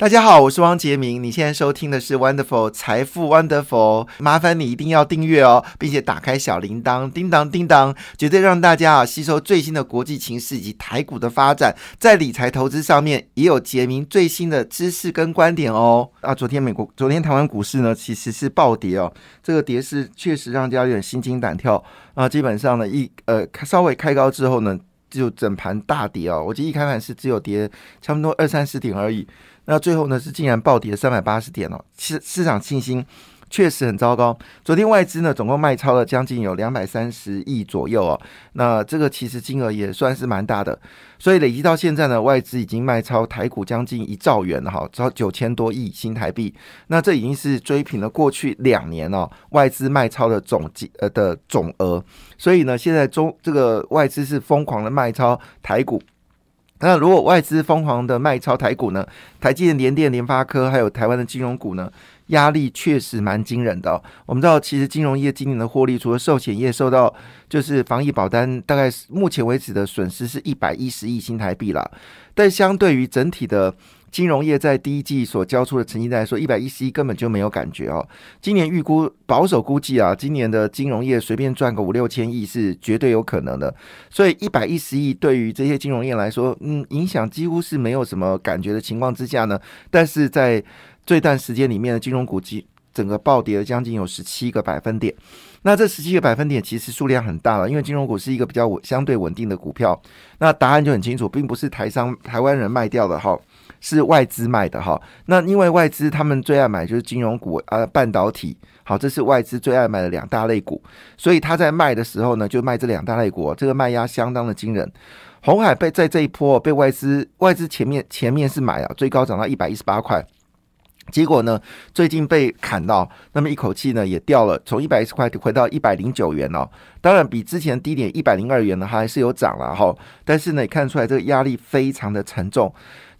大家好，我是汪杰明。你现在收听的是 Wonderful 财富 Wonderful，麻烦你一定要订阅哦，并且打开小铃铛，叮当叮当，绝对让大家啊吸收最新的国际情势以及台股的发展，在理财投资上面也有杰明最新的知识跟观点哦。啊，昨天美国，昨天台湾股市呢其实是暴跌哦，这个跌势确实让大家有点心惊胆跳啊。基本上呢，一呃稍微开高之后呢，就整盘大跌哦。我记得一开盘是只有跌差不多二三十点而已。那最后呢是竟然暴跌三百八十点哦，市市场信心确实很糟糕。昨天外资呢总共卖超了将近有两百三十亿左右哦，那这个其实金额也算是蛮大的，所以累积到现在呢，外资已经卖超台股将近一兆元了哈，超九千多亿新台币。那这已经是追平了过去两年哦外资卖超的总计呃的总额，所以呢现在中这个外资是疯狂的卖超台股。那如果外资疯狂的卖超台股呢？台积电、联电、联发科，还有台湾的金融股呢，压力确实蛮惊人的。我们知道，其实金融业今年的获利，除了寿险业受到就是防疫保单，大概目前为止的损失是一百一十亿新台币了。但相对于整体的。金融业在第一季所交出的成绩单来说，一百一十一根本就没有感觉哦。今年预估保守估计啊，今年的金融业随便赚个五六千亿是绝对有可能的。所以一百一十亿对于这些金融业来说，嗯，影响几乎是没有什么感觉的情况之下呢，但是在这段时间里面的金融股基整个暴跌了将近有十七个百分点。那这十七个百分点其实数量很大了，因为金融股是一个比较稳相对稳定的股票。那答案就很清楚，并不是台商台湾人卖掉的哈。是外资卖的哈，那因为外资他们最爱买就是金融股啊，半导体，好，这是外资最爱买的两大类股，所以他在卖的时候呢，就卖这两大类股，这个卖压相当的惊人。红海被在这一波被外资外资前面前面是买啊，最高涨到一百一十八块，结果呢，最近被砍到，那么一口气呢也掉了，从一百一十块回到一百零九元哦。当然比之前低点一百零二元呢还是有涨了哈，但是呢也看出来这个压力非常的沉重。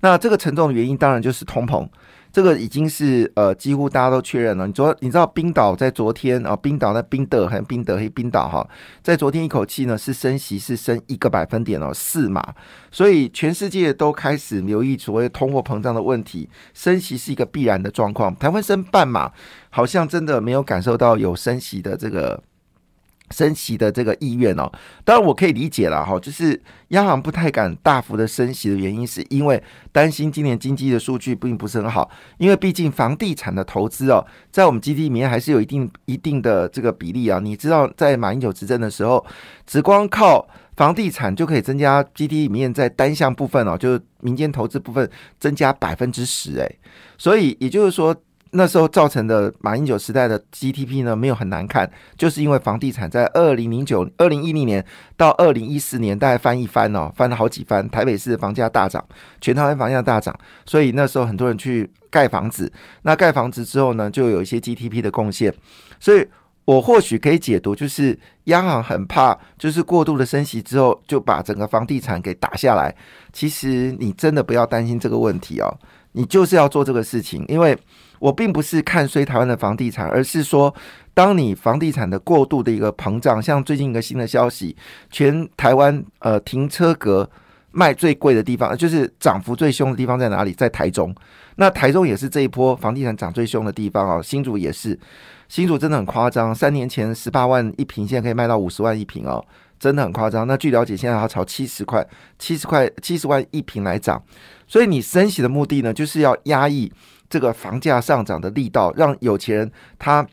那这个沉重的原因当然就是通膨，这个已经是呃几乎大家都确认了。你昨你知道冰岛在昨天啊，冰岛那冰德还有冰德黑冰岛哈，在昨天一口气呢是升息是升一个百分点哦四码，所以全世界都开始留意所谓通货膨胀的问题，升息是一个必然的状况。台湾升半码，好像真的没有感受到有升息的这个。升息的这个意愿哦，当然我可以理解了哈，就是央行不太敢大幅的升息的原因，是因为担心今年经济的数据并不是很好，因为毕竟房地产的投资哦，在我们 GDP 里面还是有一定一定的这个比例啊。你知道，在马英九执政的时候，只光靠房地产就可以增加 GDP 里面在单项部分哦，就是民间投资部分增加百分之十诶，所以也就是说。那时候造成的马英九时代的 GDP 呢，没有很难看，就是因为房地产在二零零九、二零一零年到二零一四年大概翻一番哦，翻了好几番，台北市的房价大涨，全台湾房价大涨，所以那时候很多人去盖房子。那盖房子之后呢，就有一些 GDP 的贡献。所以我或许可以解读，就是央行很怕，就是过度的升息之后，就把整个房地产给打下来。其实你真的不要担心这个问题哦，你就是要做这个事情，因为。我并不是看衰台湾的房地产，而是说，当你房地产的过度的一个膨胀，像最近一个新的消息，全台湾呃停车格卖最贵的地方，就是涨幅最凶的地方在哪里？在台中。那台中也是这一波房地产涨最凶的地方哦。新竹也是，新竹真的很夸张，三年前十八万一平，现在可以卖到五十万一平哦，真的很夸张。那据了解，现在要朝七十块、七十块、七十万一平来涨。所以你升息的目的呢，就是要压抑。这个房价上涨的力道，让有钱人他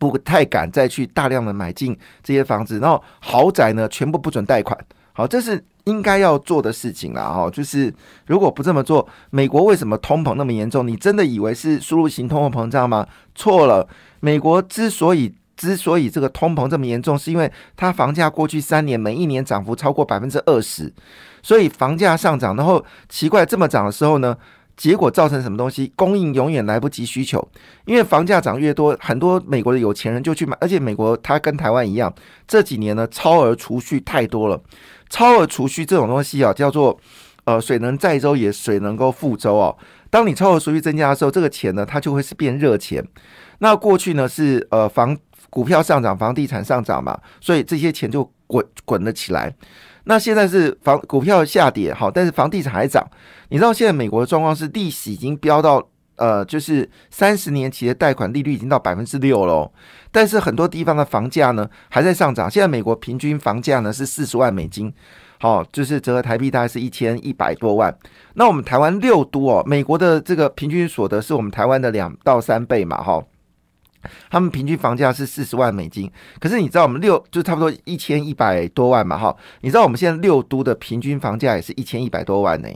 不太敢再去大量的买进这些房子，然后豪宅呢全部不准贷款。好，这是应该要做的事情啦。哈，就是如果不这么做，美国为什么通膨那么严重？你真的以为是输入型通货膨胀吗？错了，美国之所以之所以这个通膨这么严重，是因为它房价过去三年每一年涨幅超过百分之二十，所以房价上涨，然后奇怪这么涨的时候呢？结果造成什么东西？供应永远来不及需求，因为房价涨越多，很多美国的有钱人就去买，而且美国它跟台湾一样，这几年呢超额储蓄太多了。超额储蓄这种东西啊，叫做呃水能载舟也水能够覆舟哦。当你超额储蓄增加的时候，这个钱呢它就会是变热钱。那过去呢是呃房股票上涨，房地产上涨嘛，所以这些钱就滚滚了起来。那现在是房股票下跌，好，但是房地产还涨。你知道现在美国的状况是利息已经飙到呃，就是三十年期的贷款利率已经到百分之六了，但是很多地方的房价呢还在上涨。现在美国平均房价呢是四十万美金，好，就是折合台币大概是一千一百多万。那我们台湾六都哦，美国的这个平均所得是我们台湾的两到三倍嘛，哈。他们平均房价是四十万美金，可是你知道我们六就差不多一千一百多万嘛，哈，你知道我们现在六都的平均房价也是一千一百多万呢，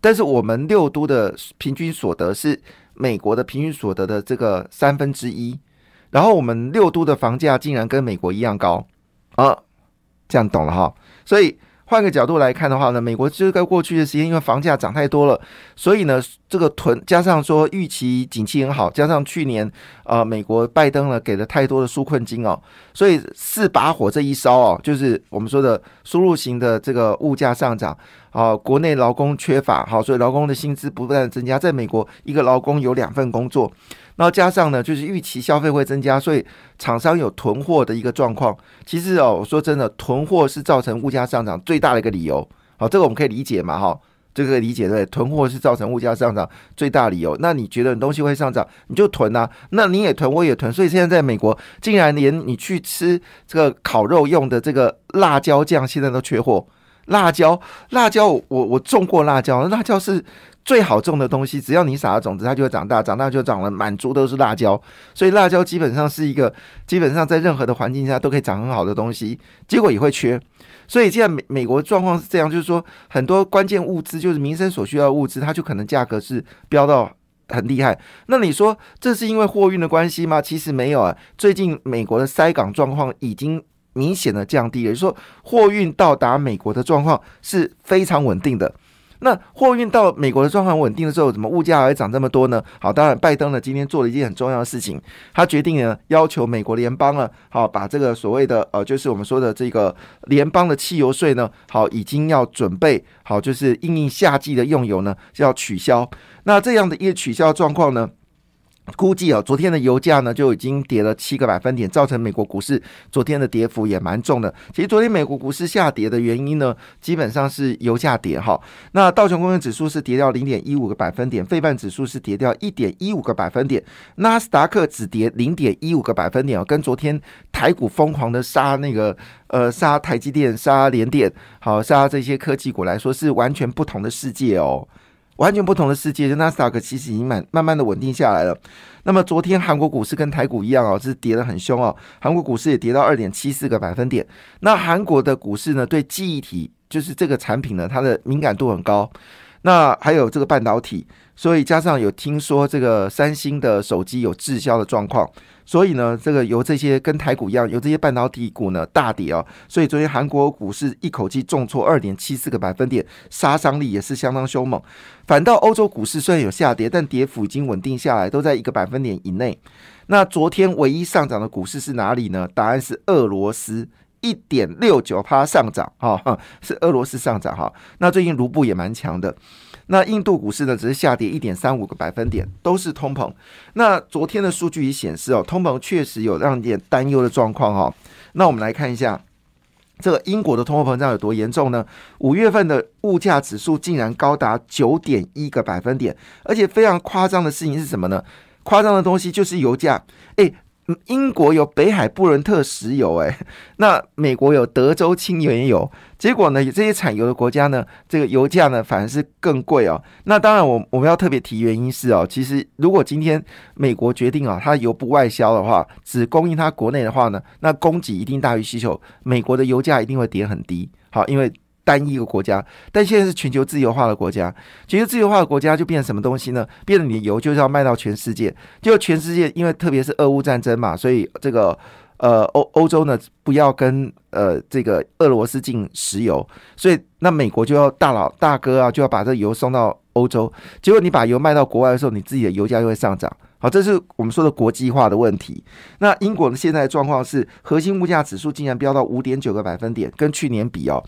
但是我们六都的平均所得是美国的平均所得的这个三分之一，然后我们六都的房价竟然跟美国一样高。啊，这样懂了哈，所以。换个角度来看的话呢，美国就是在过去的时间，因为房价涨太多了，所以呢，这个囤加上说预期景气很好，加上去年呃美国拜登呢给了太多的纾困金哦，所以四把火这一烧哦，就是我们说的输入型的这个物价上涨啊，国内劳工缺乏好，所以劳工的薪资不断增加，在美国一个劳工有两份工作。然后加上呢，就是预期消费会增加，所以厂商有囤货的一个状况。其实哦，我说真的，囤货是造成物价上涨最大的一个理由。好，这个我们可以理解嘛？哈，这个理解对，囤货是造成物价上涨最大理由。那你觉得你东西会上涨，你就囤啊？那你也囤，我也囤，所以现在在美国，竟然连你去吃这个烤肉用的这个辣椒酱，现在都缺货。辣椒，辣椒，我我种过辣椒，辣椒是。最好种的东西，只要你撒了种子，它就会长大，长大就长了满株都是辣椒。所以辣椒基本上是一个，基本上在任何的环境下都可以长很好的东西，结果也会缺。所以现在美美国状况是这样，就是说很多关键物资，就是民生所需要的物资，它就可能价格是飙到很厉害。那你说这是因为货运的关系吗？其实没有啊。最近美国的塞港状况已经明显的降低了，就是说货运到达美国的状况是非常稳定的。那货运到美国的状况稳定的时候，怎么物价还会涨这么多呢？好，当然拜登呢今天做了一件很重要的事情，他决定呢要求美国联邦呢，好把这个所谓的呃，就是我们说的这个联邦的汽油税呢，好已经要准备好，就是应应夏季的用油呢要取消。那这样的一个取消状况呢？估计啊，昨天的油价呢就已经跌了七个百分点，造成美国股市昨天的跌幅也蛮重的。其实昨天美国股市下跌的原因呢，基本上是油价跌哈。那道琼工业指数是跌掉零点一五个百分点，费半指数是跌掉一点一五个百分点，纳斯达克只跌零点一五个百分点哦，跟昨天台股疯狂的杀那个呃杀台积电、杀联电、好杀这些科技股来说，是完全不同的世界哦。完全不同的世界，就纳斯达克其实已经慢慢慢的稳定下来了。那么昨天韩国股市跟台股一样哦，是跌得很凶哦。韩国股市也跌到二点七四个百分点。那韩国的股市呢，对记忆体就是这个产品呢，它的敏感度很高。那还有这个半导体，所以加上有听说这个三星的手机有滞销的状况。所以呢，这个由这些跟台股一样，由这些半导体股呢大跌哦。所以昨天韩国股市一口气重挫二点七四个百分点，杀伤力也是相当凶猛。反倒欧洲股市虽然有下跌，但跌幅已经稳定下来，都在一个百分点以内。那昨天唯一上涨的股市是哪里呢？答案是俄罗斯，一点六九趴上涨哈，是俄罗斯上涨哈。那最近卢布也蛮强的。那印度股市呢，只是下跌一点三五个百分点，都是通膨。那昨天的数据也显示哦，通膨确实有让点担忧的状况哦。那我们来看一下，这个英国的通货膨胀有多严重呢？五月份的物价指数竟然高达九点一个百分点，而且非常夸张的事情是什么呢？夸张的东西就是油价，诶。英国有北海布伦特石油，哎，那美国有德州轻原油，结果呢，这些产油的国家呢，这个油价呢反而是更贵哦。那当然，我我们要特别提原因是哦，其实如果今天美国决定啊，它油不外销的话，只供应它国内的话呢，那供给一定大于需求，美国的油价一定会跌很低。好，因为。单一一个国家，但现在是全球自由化的国家。全球自由化的国家就变成什么东西呢？变成你的油就是要卖到全世界，就全世界，因为特别是俄乌战争嘛，所以这个呃欧欧洲呢不要跟呃这个俄罗斯进石油，所以那美国就要大佬大哥啊就要把这油送到欧洲。结果你把油卖到国外的时候，你自己的油价就会上涨。好，这是我们说的国际化的问题。那英国的现在状况是核心物价指数竟然飙到五点九个百分点，跟去年比哦。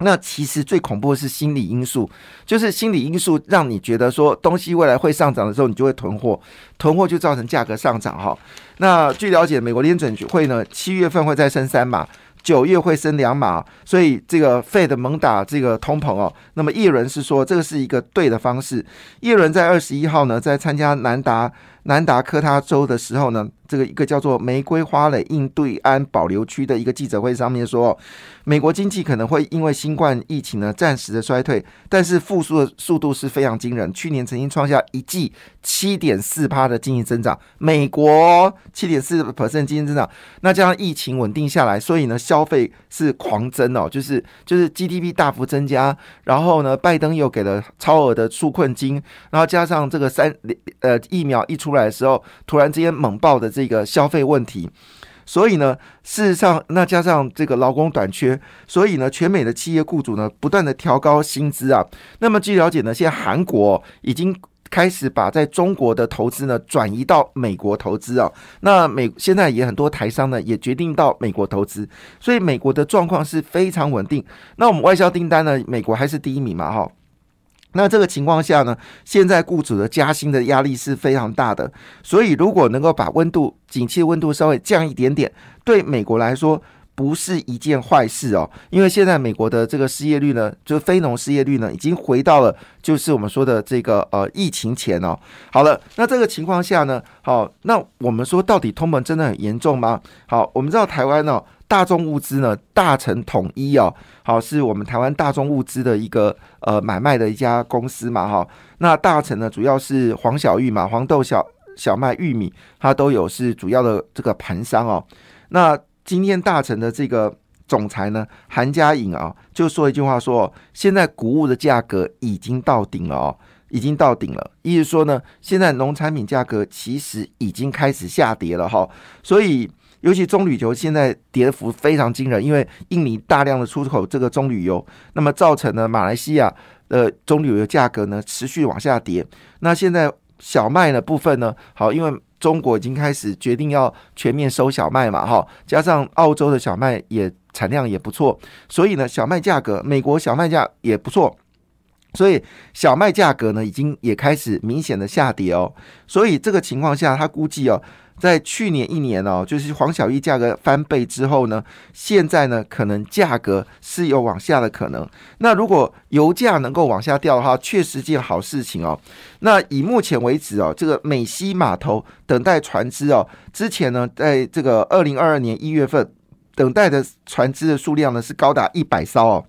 那其实最恐怖的是心理因素，就是心理因素让你觉得说东西未来会上涨的时候，你就会囤货，囤货就造成价格上涨哈。那据了解，美国联准会呢七月份会再升三码，九月会升两码，所以这个 Fed 猛打这个通膨哦。那么叶伦是说这个是一个对的方式。叶伦在二十一号呢，在参加南达。南达科他州的时候呢，这个一个叫做玫瑰花蕾印第安保留区的一个记者会上面说，美国经济可能会因为新冠疫情呢暂时的衰退，但是复苏的速度是非常惊人。去年曾经创下一季七点四趴的经济增长，美国七点四 percent 经济增长，那加上疫情稳定下来，所以呢消费是狂增哦，就是就是 GDP 大幅增加，然后呢拜登又给了超额的纾困金，然后加上这个三呃疫苗一出。来的时候，突然之间猛爆的这个消费问题，所以呢，事实上，那加上这个劳工短缺，所以呢，全美的企业雇主呢，不断的调高薪资啊。那么据了解呢，现在韩国已经开始把在中国的投资呢，转移到美国投资啊。那美现在也很多台商呢，也决定到美国投资，所以美国的状况是非常稳定。那我们外销订单呢，美国还是第一名嘛，哈。那这个情况下呢，现在雇主的加薪的压力是非常大的，所以如果能够把温度、景气温度稍微降一点点，对美国来说不是一件坏事哦。因为现在美国的这个失业率呢，就非农失业率呢，已经回到了就是我们说的这个呃疫情前哦。好了，那这个情况下呢，好，那我们说到底通膨真的很严重吗？好，我们知道台湾呢。大众物资呢，大成统一哦，好，是我们台湾大众物资的一个呃买卖的一家公司嘛，哈。那大成呢，主要是黄小玉嘛，黄豆、小小麦、玉米，它都有是主要的这个盘商哦。那今天大成的这个总裁呢，韩家颖啊，就说一句话说，现在谷物的价格已经到顶了哦，已经到顶了，意思说呢，现在农产品价格其实已经开始下跌了哈，所以。尤其棕榈油现在跌幅非常惊人，因为印尼大量的出口这个棕榈油，那么造成了马来西亚的棕榈油价格呢持续往下跌。那现在小麦的部分呢，好，因为中国已经开始决定要全面收小麦嘛，哈，加上澳洲的小麦也产量也不错，所以呢，小麦价格美国小麦价也不错，所以小麦价格呢已经也开始明显的下跌哦。所以这个情况下，他估计哦。在去年一年哦，就是黄小玉价格翻倍之后呢，现在呢可能价格是有往下的可能。那如果油价能够往下掉的话，确实件好事情哦。那以目前为止哦，这个美西码头等待船只哦，之前呢在这个二零二二年一月份等待的船只的数量呢是高达一百艘哦。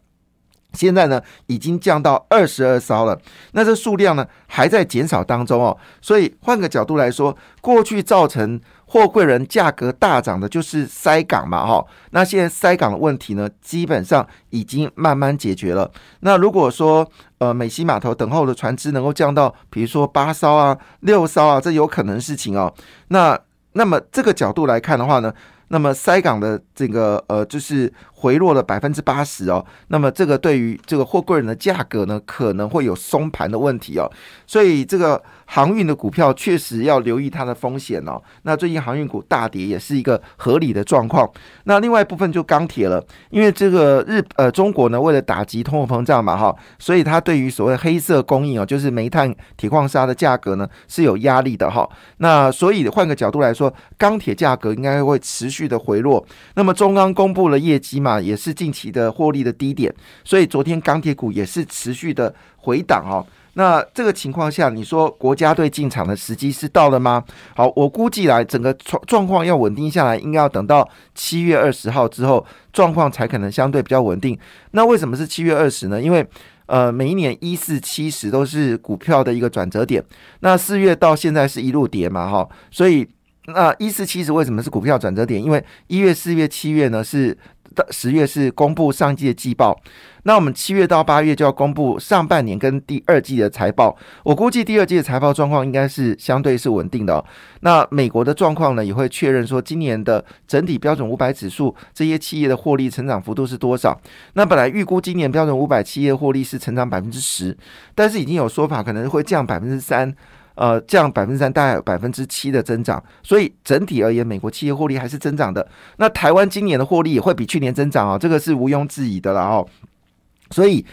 现在呢，已经降到二十二艘了。那这数量呢，还在减少当中哦。所以换个角度来说，过去造成货柜人价格大涨的就是塞港嘛，哈。那现在塞港的问题呢，基本上已经慢慢解决了。那如果说呃美西码头等候的船只能够降到，比如说八艘啊、六艘啊，这有可能事情哦。那那么这个角度来看的话呢，那么塞港的这个呃就是。回落了百分之八十哦，那么这个对于这个货柜人的价格呢，可能会有松盘的问题哦，所以这个航运的股票确实要留意它的风险哦。那最近航运股大跌也是一个合理的状况。那另外一部分就钢铁了，因为这个日呃中国呢为了打击通货膨胀嘛哈，所以它对于所谓黑色供应哦，就是煤炭、铁矿砂的价格呢是有压力的哈。那所以换个角度来说，钢铁价格应该会持续续的回落。那么中钢公布了业绩嘛？也是近期的获利的低点，所以昨天钢铁股也是持续的回档哦。那这个情况下，你说国家队进场的时机是到了吗？好，我估计来整个状状况要稳定下来，应该要等到七月二十号之后，状况才可能相对比较稳定。那为什么是七月二十呢？因为呃，每一年一四七十都是股票的一个转折点。那四月到现在是一路跌嘛，哈，所以那一四七十为什么是股票转折点？因为一月、四月、七月呢是。到十月是公布上季的季报，那我们七月到八月就要公布上半年跟第二季的财报。我估计第二季的财报状况应该是相对是稳定的。那美国的状况呢，也会确认说今年的整体标准五百指数这些企业的获利成长幅度是多少。那本来预估今年标准五百企业获利是成长百分之十，但是已经有说法可能会降百分之三。呃，降百分之三，大概百分之七的增长，所以整体而言，美国企业获利还是增长的。那台湾今年的获利也会比去年增长啊，这个是毋庸置疑的了哦。所以，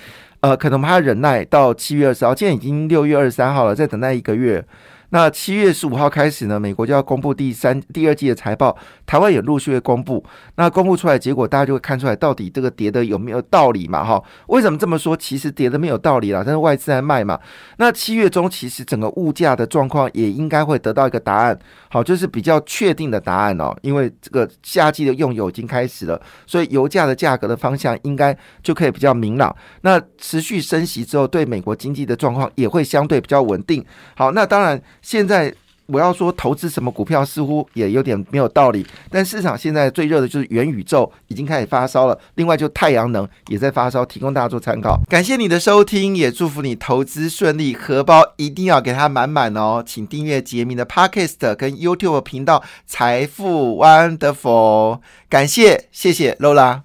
呃，可能我们还要忍耐到七月二十号，现在已经六月二十三号了，再等待一个月。那七月十五号开始呢，美国就要公布第三、第二季的财报，台湾也陆续会公布。那公布出来结果，大家就会看出来到底这个跌的有没有道理嘛？哈，为什么这么说？其实跌的没有道理啦，但是外资在卖嘛。那七月中其实整个物价的状况也应该会得到一个答案，好，就是比较确定的答案哦。因为这个夏季的用油已经开始了，所以油价的价格的方向应该就可以比较明朗。那持续升息之后，对美国经济的状况也会相对比较稳定。好，那当然现在。我要说投资什么股票似乎也有点没有道理，但市场现在最热的就是元宇宙已经开始发烧了，另外就太阳能也在发烧，提供大家做参考。感谢你的收听，也祝福你投资顺利，荷包一定要给它满满哦！请订阅杰明的 Podcast 跟 YouTube 频道财富 Wonderful，感谢谢谢 Lola。